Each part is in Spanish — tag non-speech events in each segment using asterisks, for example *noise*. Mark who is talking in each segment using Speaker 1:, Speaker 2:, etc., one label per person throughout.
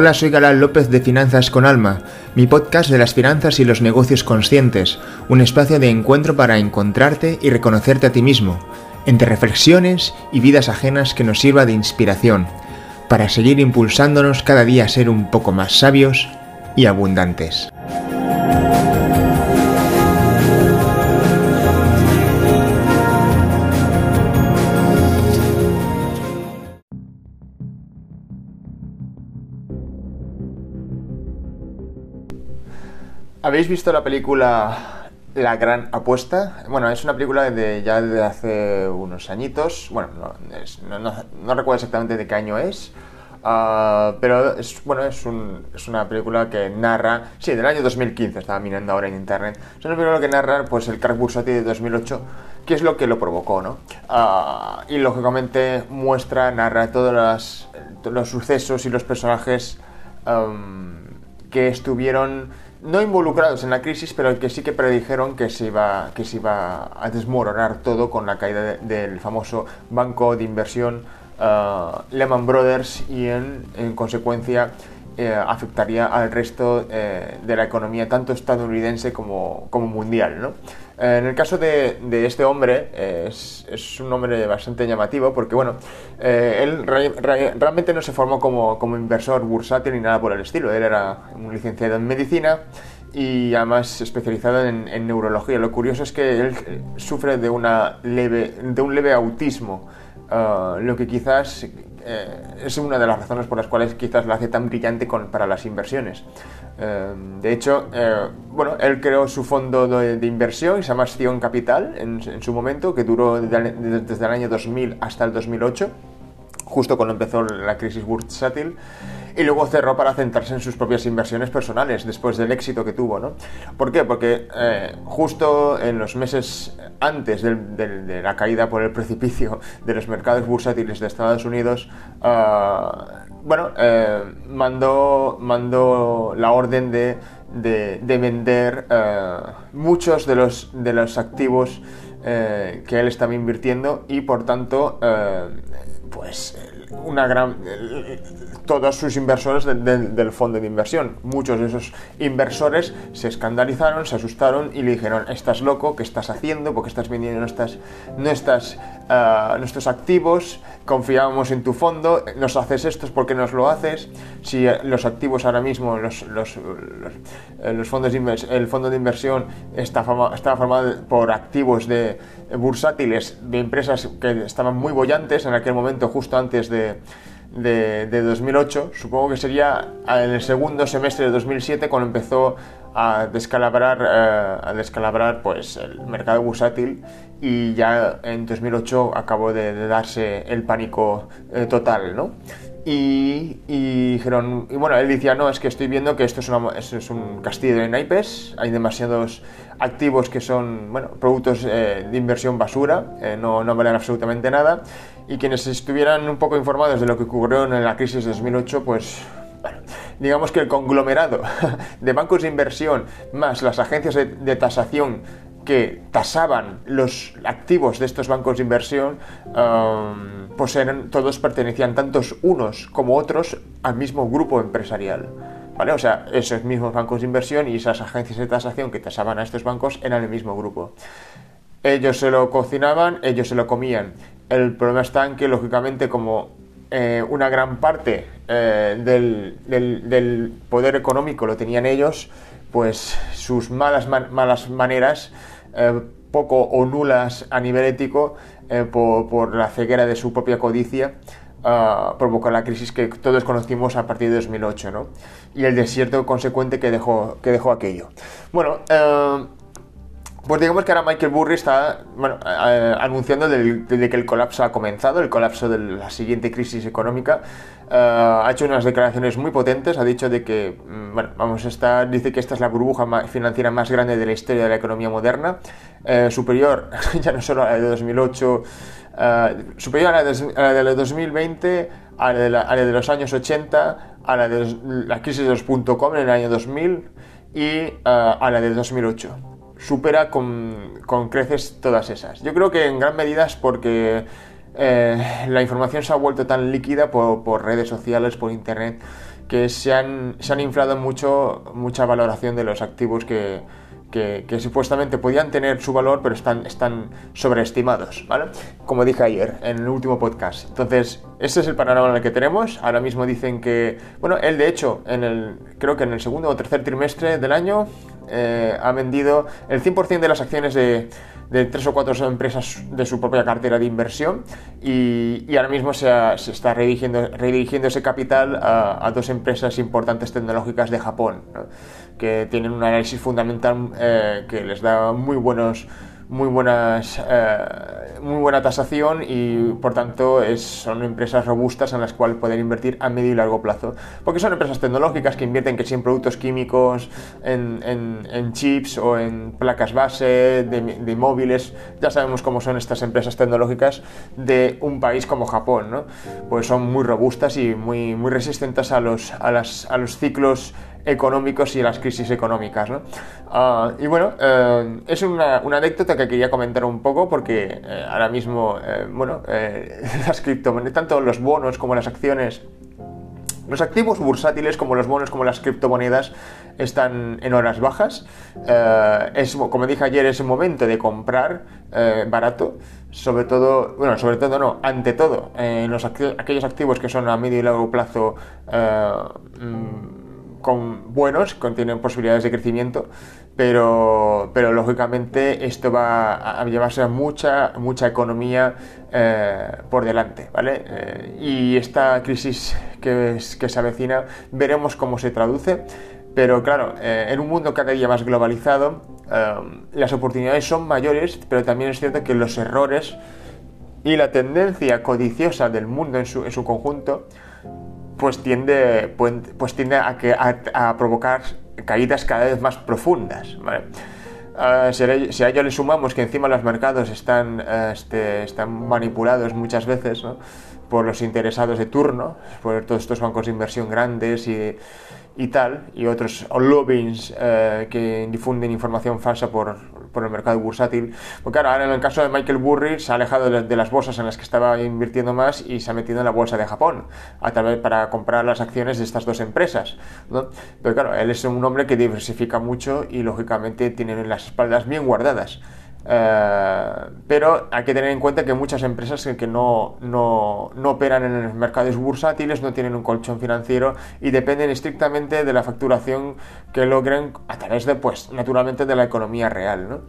Speaker 1: Hola, soy Galán López de Finanzas con Alma, mi podcast de las finanzas y los negocios conscientes, un espacio de encuentro para encontrarte y reconocerte a ti mismo, entre reflexiones y vidas ajenas que nos sirva de inspiración, para seguir impulsándonos cada día a ser un poco más sabios y abundantes. ¿Habéis visto la película La Gran Apuesta? Bueno, es una película de ya de hace unos añitos. Bueno, no, recuerdo exactamente de qué año es. Ah, pero es, bueno, es, es, una película que narra, sí, del año 2015, estaba mirando ahora en internet, es una película que narra pues, el crack bursátil de 2008, que es lo que lo provocó, ¿no? Ah, y lógicamente muestra, narra todos los, los sucesos y los personajes que estuvieron no involucrados en la crisis, pero que sí que predijeron que se iba, que se iba a desmoronar todo con la caída del famoso banco de inversión uh, Lehman Brothers y en consecuencia eh, afectaría al resto eh, de la economía, tanto estadounidense como, como mundial. ¿no? Eh, en el caso de, de este hombre, es, es, un hombre bastante llamativo porque, bueno, él realmente no se formó como, como, inversor bursátil ni nada por el estilo. Él era un licenciado en medicina y además especializado en, en neurología. Lo curioso es que él sufre de, una leve, de un leve autismo, lo que quizás eh, es una de las razones por las cuales quizás la hace tan brillante para las inversiones. Eh, de hecho, eh, bueno, él creó su fondo de, inversión, se llama Acción Capital, en, su momento, que duró desde el año 2000 hasta el 2008 justo cuando empezó la crisis bursátil, y luego cerró para centrarse en sus propias inversiones personales, después del éxito que tuvo. ¿no? ¿Por qué? Porque eh, justo en los meses antes de la caída por el precipicio de los mercados bursátiles de Estados Unidos, ah, bueno, eh, mandó, mandó la orden de, de, vender eh, muchos de los, de los activos que él estaba invirtiendo y por tanto pues una gran todos sus inversores del fondo de inversión. Muchos de esos inversores se escandalizaron, se asustaron y le dijeron, estás loco, ¿qué estás haciendo? porque estás vendiendo nuestras, ah, nuestros activos? Confiábamos en tu fondo, nos haces esto, ¿por qué nos lo haces? Si eh, los activos ahora mismo, los, los, los, fondos de el fondo de inversión está, está formado por activos de bursátiles de empresas que estaban muy bollantes en aquel momento, justo antes de de, 2008, supongo que sería en el segundo semestre de 2007 cuando empezó a descalabrar, eh, a descalabrar pues, el mercado bursátil y ya en 2008 acabó de, darse el pánico eh, total, ¿no? Y, dijeron, y bueno, él decía, no, es que estoy viendo que esto es, es un castillo de naipes, hay demasiados activos que son, bueno, productos eh, de inversión basura, no, no valen absolutamente nada, y quienes estuvieran un poco informados de lo que ocurrió en la crisis de 2008, pues digamos que el conglomerado *laughs* de bancos de inversión más las agencias de, tasación que tasaban los activos de estos bancos de inversión, um, pues eran, todos pertenecían tantos unos como otros al mismo grupo empresarial. ¿Vale? O sea, esos mismos bancos de inversión y esas agencias de tasación que tasaban a estos bancos eran el mismo grupo. Ellos se lo cocinaban, ellos se lo comían. El problema está en que, lógicamente, como eh, una gran parte eh, del, poder económico lo tenían ellos, pues sus malas, malas maneras, eh, poco o nulas a nivel ético, por, la ceguera de su propia codicia, ah, provocó la crisis que todos conocimos a partir de 2008, ¿no? Y el desierto consecuente que dejó, que dejó aquello. Bueno, pues digamos que ahora Michael Burry está bueno, anunciando de, que el colapso ha comenzado, el colapso de la siguiente crisis económica. Eh, ha hecho unas declaraciones muy potentes, ha dicho de que, mm, bueno, vamos a estar, dice que esta es la burbuja financiera más grande de la historia de la economía moderna, eh, superior *laughs* ya no solo a la de 2008, eh, superior a la de, 2020, a la de, la, de, los años 80, a la de la crisis de los .com en el año 2000 y a la de 2008 supera con, creces todas esas. Yo creo que en gran medida es porque eh, la información se ha vuelto tan líquida por, redes sociales, por internet, que se han, se han inflado mucho, mucha valoración de los activos que, que, supuestamente podían tener su valor, pero están, están sobreestimados, ¿vale? Como dije ayer en el último podcast. Entonces, ese es el panorama en el que tenemos. Ahora mismo dicen que, bueno, él de hecho, en el, creo que en el segundo o tercer trimestre del año, eh, ha vendido el 100% de las acciones de, tres o cuatro empresas de su propia cartera de inversión y, ahora mismo se, está redirigiendo, ese capital a, dos empresas importantes tecnológicas de Japón, que tienen un análisis fundamental eh, que les da muy buenos muy buenas eh, muy buena tasación y por tanto es, son empresas robustas en las cuales poder invertir a medio y largo plazo porque son empresas tecnológicas que invierten que si en productos químicos en, en, chips o en placas base de, móviles ya sabemos cómo son estas empresas tecnológicas de un país como Japón ¿no? pues son muy robustas y muy, muy resistentes a los, a, las, a los ciclos económicos y las crisis económicas. ¿no? Ah, y bueno, eh, es una, anécdota que quería comentar un poco porque eh, ahora mismo, eh, bueno, *laughs* las criptomonedas, tanto los bonos como las acciones, los activos bursátiles como los bonos como las criptomonedas están en horas bajas. es, como dije ayer, es el momento de comprar barato sobre todo, bueno, sobre todo no, ante todo, en los aquellos activos que son a medio y largo plazo mm, con buenos, contienen posibilidades de crecimiento, pero, pero lógicamente esto va a llevarse a mucha, mucha economía eh, por delante, ¿vale? Eh, y esta crisis que, que, se avecina, veremos cómo se traduce, pero claro, eh, en un mundo cada día más globalizado, las oportunidades son mayores, pero también es cierto que los errores y la tendencia codiciosa del mundo en su, en su conjunto pues tiende, pues tiende a, que, a, provocar caídas cada vez más profundas. Ah, si, a, ello le sumamos que encima los mercados están, este, están manipulados muchas veces por los interesados de turno, por todos estos bancos de inversión grandes y y tal, y otros lobbies eh, que difunden información falsa por, por, el mercado bursátil. Porque ahora en el caso de Michael Burry se ha alejado de, las bolsas en las que estaba invirtiendo más y se ha metido en la bolsa de Japón a través, para comprar las acciones de estas dos empresas. Pero claro, él es un hombre que diversifica mucho y lógicamente tiene las espaldas bien guardadas. Eh, pero hay que tener en cuenta que muchas empresas que no, no, no, operan en los mercados bursátiles no tienen un colchón financiero y dependen estrictamente de la facturación que logren a través de, pues, naturalmente, de la economía real. ¿no?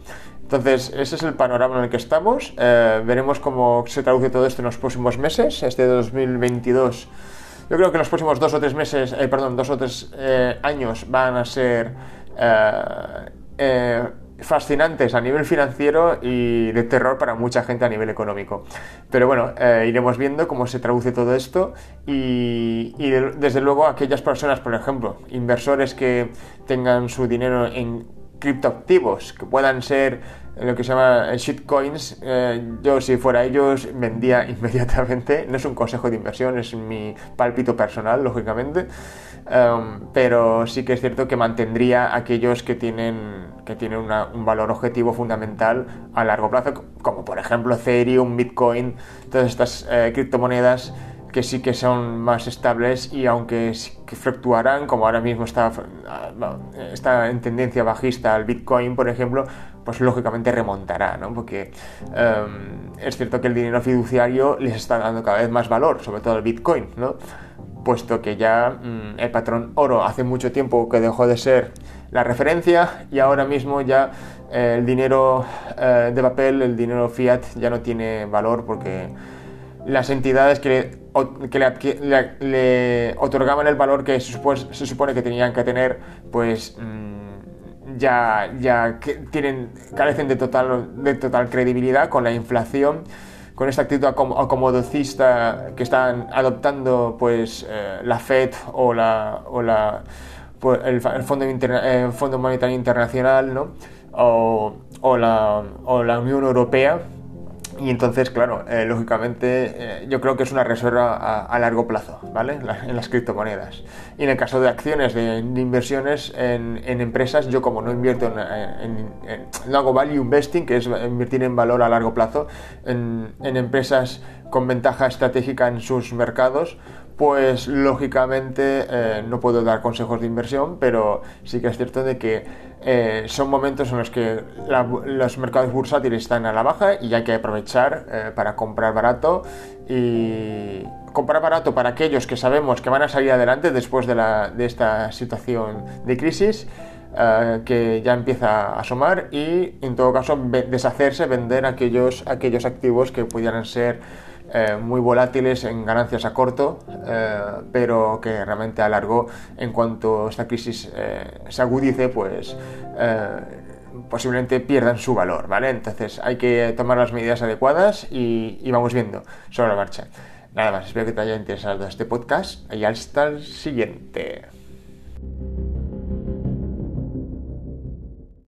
Speaker 1: Entonces, ese es el panorama en el que estamos. Eh, veremos cómo se traduce todo esto en los próximos meses. Este 2022, yo creo que los próximos dos o tres meses, eh, perdón, dos o tres años van a ser fascinantes a nivel financiero y de terror para mucha gente a nivel económico. Pero bueno, eh, iremos viendo cómo se traduce todo esto y, desde luego aquellas personas, por ejemplo, inversores que tengan su dinero en criptoactivos, que puedan ser lo que se llama shitcoins, eh, yo si fuera ellos vendía *laughs* inmediatamente. No es un consejo de inversión, es mi pálpito personal, lógicamente. Em, pero sí que es cierto que mantendría aquellos que tienen, que tienen un valor objetivo fundamental a largo plazo, como por ejemplo Ethereum, Bitcoin, todas estas eh, criptomonedas que sí que son más estables y aunque fluctuarán, como ahora mismo está, está en tendencia bajista el Bitcoin, por ejemplo, pues lógicamente remontará, ¿no? Porque em, es cierto que el dinero fiduciario les está dando cada vez más valor, sobre todo el Bitcoin, ¿no? Puesto que ya mm, el patrón oro hace mucho tiempo que dejó de ser la referencia y ahora mismo ya eh, el dinero eh, de papel, el dinero fiat ya no tiene valor porque las entidades que le, le, otorgaban el valor que se supone, que tenían que tener, pues mm, ya, ya tienen, carecen de total, de total credibilidad con la inflación con esta actitud acomodocista que están adoptando pues eh, la Fed o la, o la pues, el, Fondo, el Fondo Monetario Internacional ¿no? o, o, la, o la Unión Europea y entonces, claro, eh, lógicamente eh, yo creo que es una reserva a, largo plazo, ¿vale? en las criptomonedas. Y en el caso de acciones, de, inversiones en, empresas, yo como no invierto en, no hago value investing, que es invertir en valor a largo plazo, en, empresas con ventaja estratégica en sus mercados, pues lógicamente eh, no puedo dar consejos de inversión, pero sí que es cierto de que eh, son momentos en los que los mercados bursátiles están a la baja y hay que aprovechar eh, para comprar barato. Y comprar barato para aquellos que sabemos que van a salir adelante después de, de esta situación de crisis que ya empieza a asomar y en todo caso deshacerse, vender aquellos, aquellos activos que pudieran ser eh, muy volátiles en ganancias a corto, eh, pero que realmente a largo, en cuanto esta crisis eh, se agudice, pues posiblemente pierdan su valor, ¿vale? Entonces hay que tomar las medidas adecuadas y, y vamos viendo sobre la marcha. Nada más, espero que te haya interesado este podcast y hasta el siguiente.